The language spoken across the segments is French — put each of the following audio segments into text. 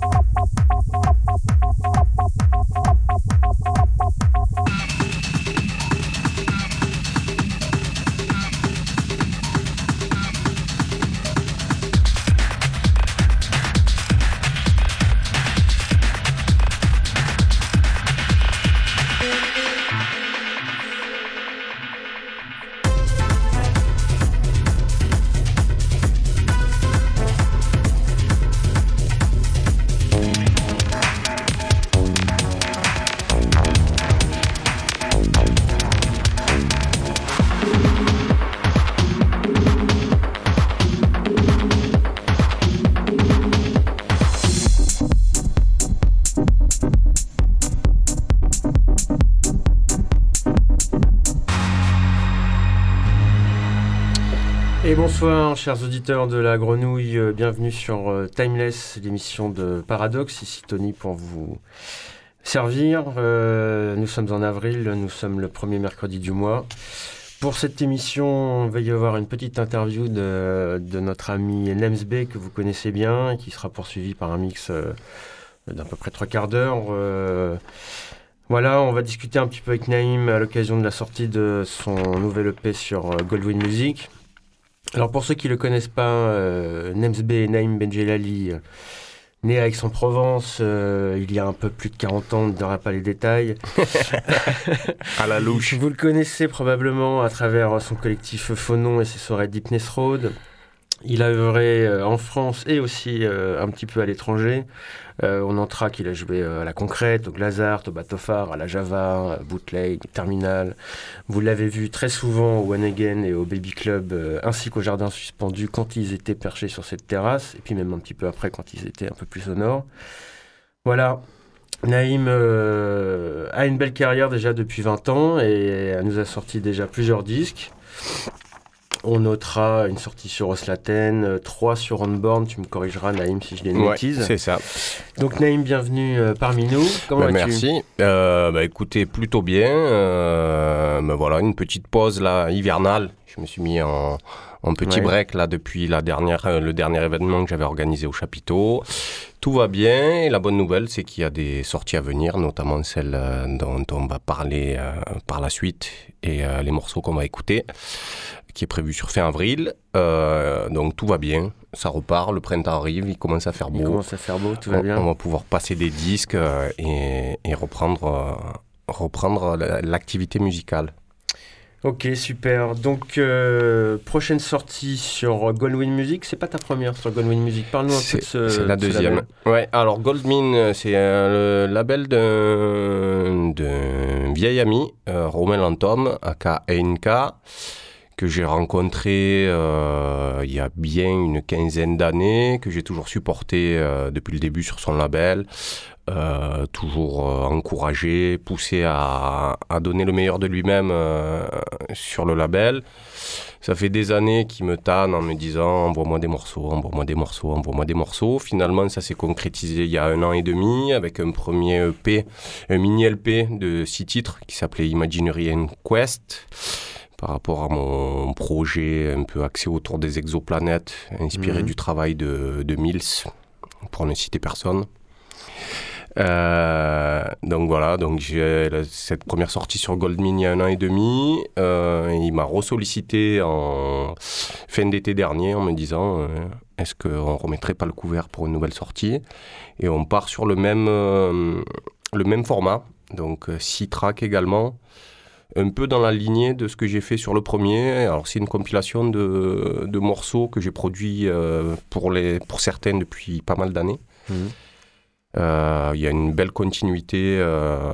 あっあっあっあっあっあっあっ。Bonsoir chers auditeurs de la grenouille, euh, bienvenue sur euh, Timeless, l'émission de Paradoxe, ici Tony pour vous servir. Euh, nous sommes en avril, nous sommes le premier mercredi du mois. Pour cette émission, il va y avoir une petite interview de, notre ami Nemsbe que vous connaissez bien, qui sera poursuivi par un mix d'à peu près trois quarts d'heure. Voilà, on va discuter un petit peu avec Naïm à l'occasion de la sortie de son nouvel EP sur Goldwyn Music. Alors pour ceux qui ne le connaissent pas, euh, Nemsbe Naïm Benjelali, euh, né à Aix-en-Provence euh, il y a un peu plus de 40 ans, on ne donnera pas les détails. à la louche. Vous le connaissez probablement à travers son collectif Phonon et ses soirées Deepness Road. Il a œuvré en France et aussi un petit peu à l'étranger. Euh, on notera qu'il a joué euh, à la concrète, au Glazart, au Batofar, à la Java, à Bootleg, Terminal. Vous l'avez vu très souvent au One Again et au Baby Club, euh, ainsi qu'au Jardin Suspendu quand ils étaient perchés sur cette terrasse, et puis même un petit peu après quand ils étaient un peu plus au nord. Voilà, Naïm a une belle carrière déjà depuis 20 ans et nous a sorti déjà plusieurs disques. On notera une sortie sur Oslaten, 3 euh, sur Onborn, tu me corrigeras Naïm si je dis une ouais, c'est ça. Donc Naïm, bienvenue euh, parmi nous. Comment bah, Merci. Euh, bah, écoutez, plutôt bien. Bah, voilà, une petite pause là, hivernale. Je me suis mis en, petit break là depuis la dernière, le dernier événement que j'avais organisé au chapiteau. Tout va bien et la bonne nouvelle c'est qu'il y a des sorties à venir, notamment celles dont on va parler par la suite et les morceaux qu'on va écouter qui est prévu sur fin avril. Euh, donc tout va bien, ça repart, le printemps arrive, il commence à faire beau. Il commence à faire beau, tout va bien. On va pouvoir passer des disques euh, et, reprendre, euh, reprendre l'activité musicale. Ok, super. Donc, prochaine sortie sur Goldwyn Music. C'est pas ta première sur Goldwyn Music. Parle-nous un peu de ce. C'est la deuxième. ouais, alors Goldwyn, c'est le label d'un vieil ami, Romain Lantom, aka ENK que j'ai rencontré euh, il y a bien une quinzaine d'années, que j'ai toujours supporté euh, depuis le début sur son label, euh, toujours encouragé, poussé à, donner le meilleur de lui-même sur le label. Ça fait des années qu'il me tanne en me disant envoie-moi des morceaux, envoie-moi des morceaux, envoie-moi des morceaux. Finalement, ça s'est concrétisé il y a un an et demi avec un premier EP, un mini LP de six titres qui s'appelait Imaginary Quest par rapport à mon projet un peu axé autour des exoplanètes, inspiré mhm. du travail de, de, Mills, pour ne citer personne. Euh, donc voilà, donc j'ai cette première sortie sur Goldmine il y a un an et demi. Euh, il m'a ressollicité en fin d'été dernier en me disant euh, est-ce qu'on remettrait pas le couvert pour une nouvelle sortie? Et on part sur le même, le même format, donc six tracks également un peu dans la lignée de ce que j'ai fait sur le premier. Alors c'est une compilation de, de morceaux que j'ai produits pour, les, pour certains depuis pas mal d'années. Euh, il y a une belle continuité, euh,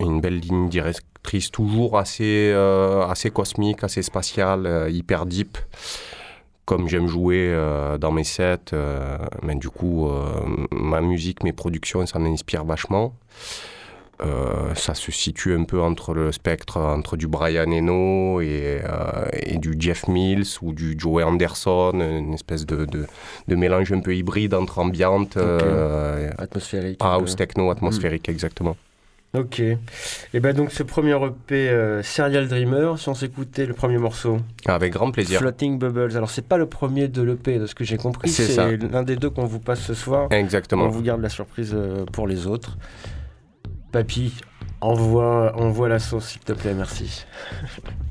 une belle ligne directrice toujours assez, assez cosmique, assez spatiale, hyper deep comme j'aime jouer dans mes sets, mais du coup, ma musique, mes productions, ça m'inspire vachement. Euh, ça se situe un peu entre le spectre entre du Brian Eno et, euh, et du Jeff Mills ou du Joe Anderson, une espèce de, de, de mélange un peu hybride entre ambiante, euh, atmosphérique, house techno atmosphérique, hmm. exactement. Ok. Et ben donc ce premier EP euh, Serial Dreamer, si on s'écoutait le premier morceau. Avec grand plaisir. Floating Bubbles. Alors c'est pas le premier de l'EP de ce que j'ai compris, C'est l'un des deux qu'on vous passe ce soir. Exactement. On vous garde la surprise euh, pour les autres. Papy, envoie, la sauce s'il te plaît, merci.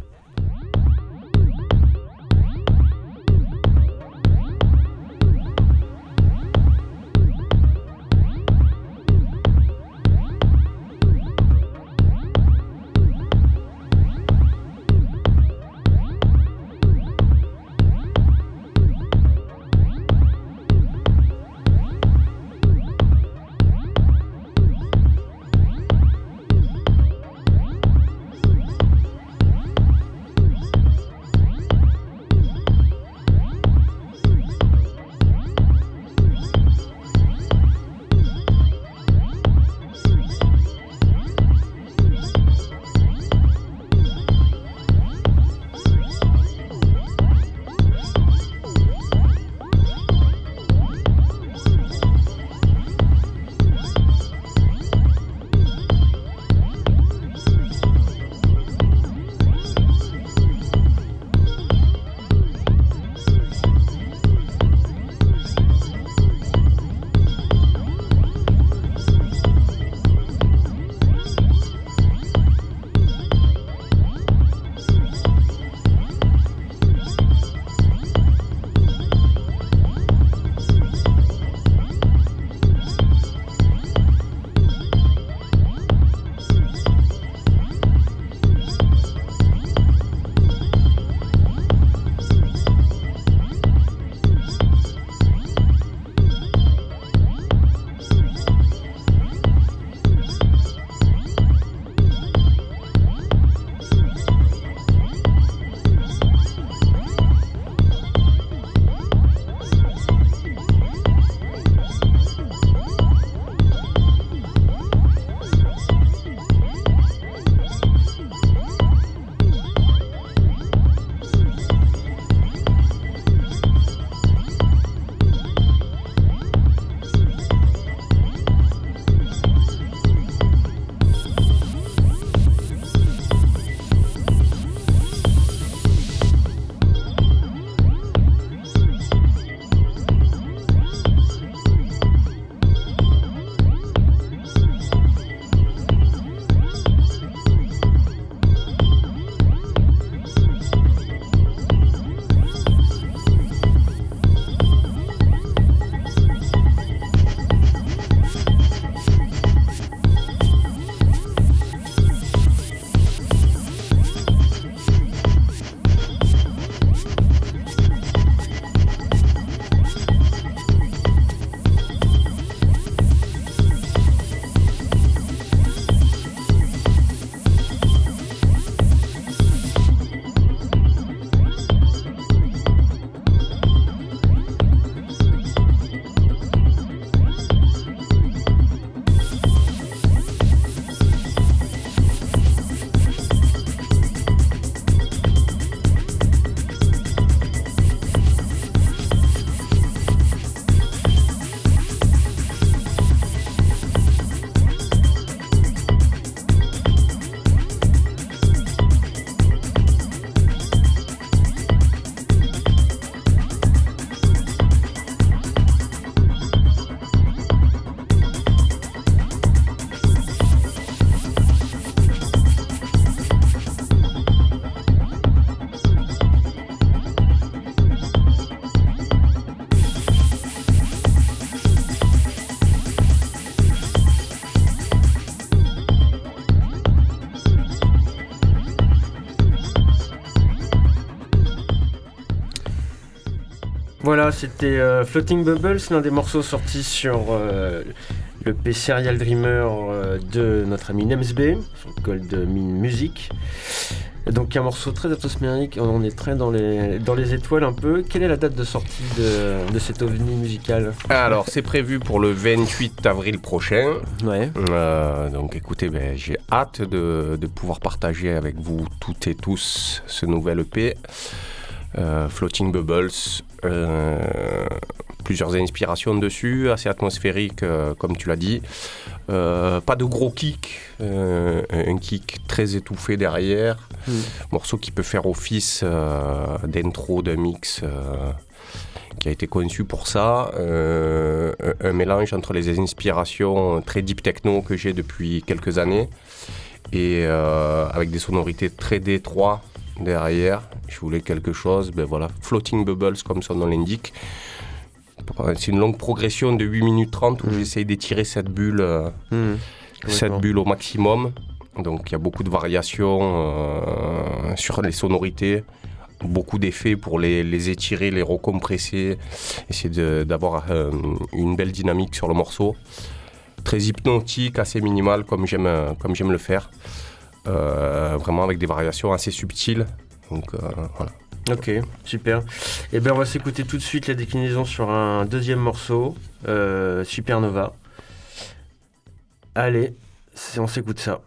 Voilà, c'était euh, Floating Bubbles, l'un des morceaux sortis sur euh, le P Serial Dreamer euh, de notre ami Nemsb, sur Gold Mine Music. Donc un morceau très atmosphérique, on est très dans les, dans les étoiles un peu. Quelle est la date de sortie de, de cet ovni musical? Alors, c'est prévu pour le 28 avril prochain. Ouais. Euh, donc écoutez, ben, j'ai hâte de, de pouvoir partager avec vous toutes et tous ce nouvel EP. Euh, Floating Bubbles, plusieurs inspirations dessus, assez atmosphérique, comme tu l'as dit. pas de gros kick, un kick très étouffé derrière. Hmm. Morceau qui peut faire office d'intro, de mix qui a été conçu pour ça. Euh, un mélange entre les inspirations très deep techno que j'ai depuis quelques années et euh, avec des sonorités très détroites derrière. Je voulais quelque chose, ben voilà, floating bubbles comme son nom l'indique. C'est une longue progression de 8 minutes 30 où mmh. j'essaye d'étirer cette bulle, euh, mmh. cette bulle au maximum. Donc il y a beaucoup de variations sur les sonorités beaucoup d'effets pour les, étirer, les recompresser, essayer d'avoir euh, une belle dynamique sur le morceau. Très hypnotique, assez minimal comme j'aime comme j'aime le faire. Euh, vraiment avec des variations assez subtiles. Donc euh, voilà. Ok, super. Et eh bien on va s'écouter tout de suite la déclinaison sur un deuxième morceau, Supernova. Allez, on s'écoute ça.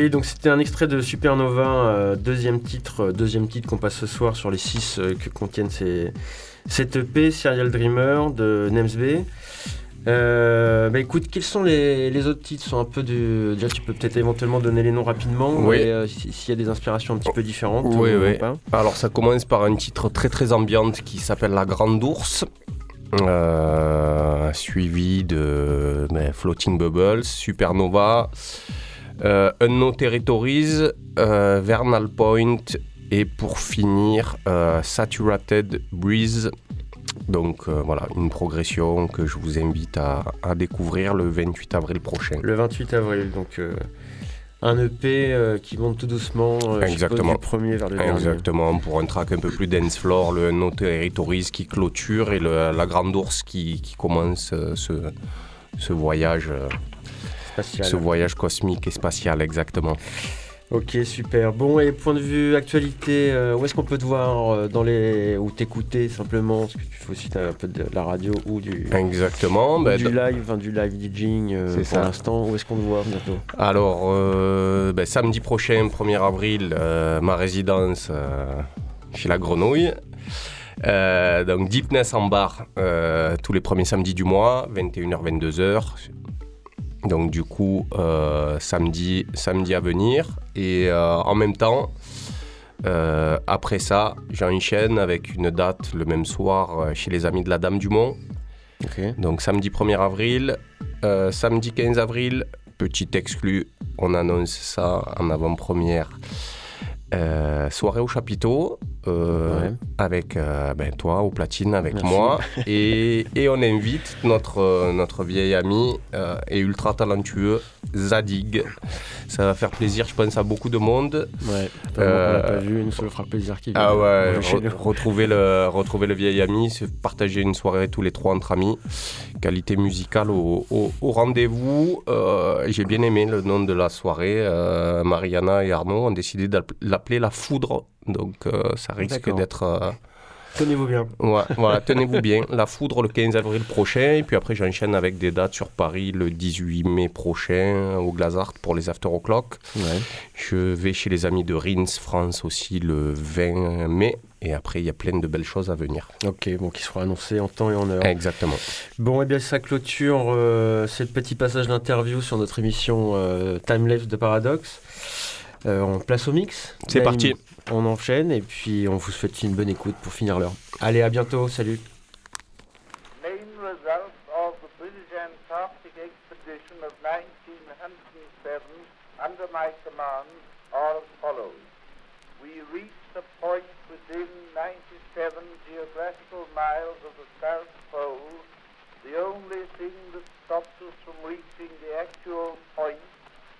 Oui, donc c'était un extrait de Supernova, euh, deuxième titre, euh, deuxième titre qu'on passe ce soir sur les six euh, que contiennent ces, cette EP Serial Dreamer de Nemsb. bah écoute, quels sont les, autres titres? Sont un peu. Déjà, tu peux peut-être éventuellement donner les noms rapidement, oui. s'il y a des inspirations un petit peu différentes. Oui, oui. Alors, ça commence par un titre très très ambiante qui s'appelle La Grande Ours. suivi de ben, Floating Bubbles, Supernova, euh, Unknown Territories, euh, Vernal Point et pour finir euh, Saturated Breeze. Donc euh, voilà, une progression que je vous invite à, à découvrir le 28 avril prochain. Le 28 avril, donc euh, un EP euh, qui monte tout doucement, Exactement. du premier vers le dernier. Exactement, pour un track un peu plus dance floor, le No Territories qui clôture et le- la Grande Ourse qui, qui commence ce, ce voyage, Spatial. ce voyage cosmique et spatial exactement. Ok, super. Bon, et point de vue actualité, euh, où est-ce qu'on peut te voir euh, dans les ou t'écouter simplement? Parce que tu fais aussi un peu de la radio ou du, Exactement. ou ben, du live, enfin, du live DJing euh, pour l'instant. Où est-ce qu'on te voit bientôt? Alors, euh, ben, samedi prochain, 1er avril, ma résidence chez la Grenouille. Donc, Deepness en bar tous les premiers samedis du mois, 21h-22h. Donc, du coup, euh, samedi, samedi à venir. Et euh, en même temps, euh, après ça, j'enchaîne avec une date le même soir chez les Amis de la Dame du Mont. Donc samedi 1er avril, samedi 15 avril, petit exclu, on annonce ça en avant-première. Soirée au chapiteau, euh, Ouais. avec euh, ben, toi au platine, avec Merci. moi. Et, et on invite notre, euh, notre vieil ami euh, et ultra talentueux, Zadig. Ça va faire plaisir, je pense, à beaucoup de monde. Ouais. On l'a pas vu, nous ça fera plaisir qu'il Ah ouais, re- retrouver le, retrouver le vieil ami, partager une soirée tous les trois entre amis. Qualité musicale au, au- au rendez-vous. J'ai bien aimé le nom de la soirée. Mariana et Arnaud ont décidé d'app- l'appeler La Foudre. Donc euh, ça risque d'être... euh, Tenez-vous bien. ouais, voilà, tenez-vous bien. La Foudre le 15 avril prochain. Et puis après, j'enchaîne avec des dates sur Paris le 18 mai prochain au Glazart pour les After O'Clock. Ouais. Je vais chez les amis de Rins France aussi le 20 mai. Et après, il y a plein de belles choses à venir. Ok, bon, qui sera annoncé en temps et en heure. Exactement. Bon, et bien ça clôture euh, ce petit passage d'interview sur notre émission euh, Timelapse de Paradox. Euh, on place au mix. C'est parti. On enchaîne et puis on vous souhaite une bonne écoute pour finir l'heure. Allez, à bientôt, salut. main results of the British Antarctic expedition of 1907 under my command are as follows. We reached a point within 97 geographical miles of the South Pole. The only thing that stopped us from reaching the actual point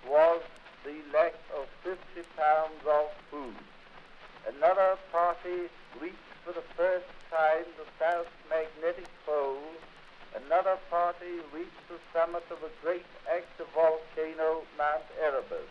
was the lack of 50 pounds of food. Another party reached for the first time the South Magnetic Pole. Another party reached the summit of a great active volcano, Mount Erebus.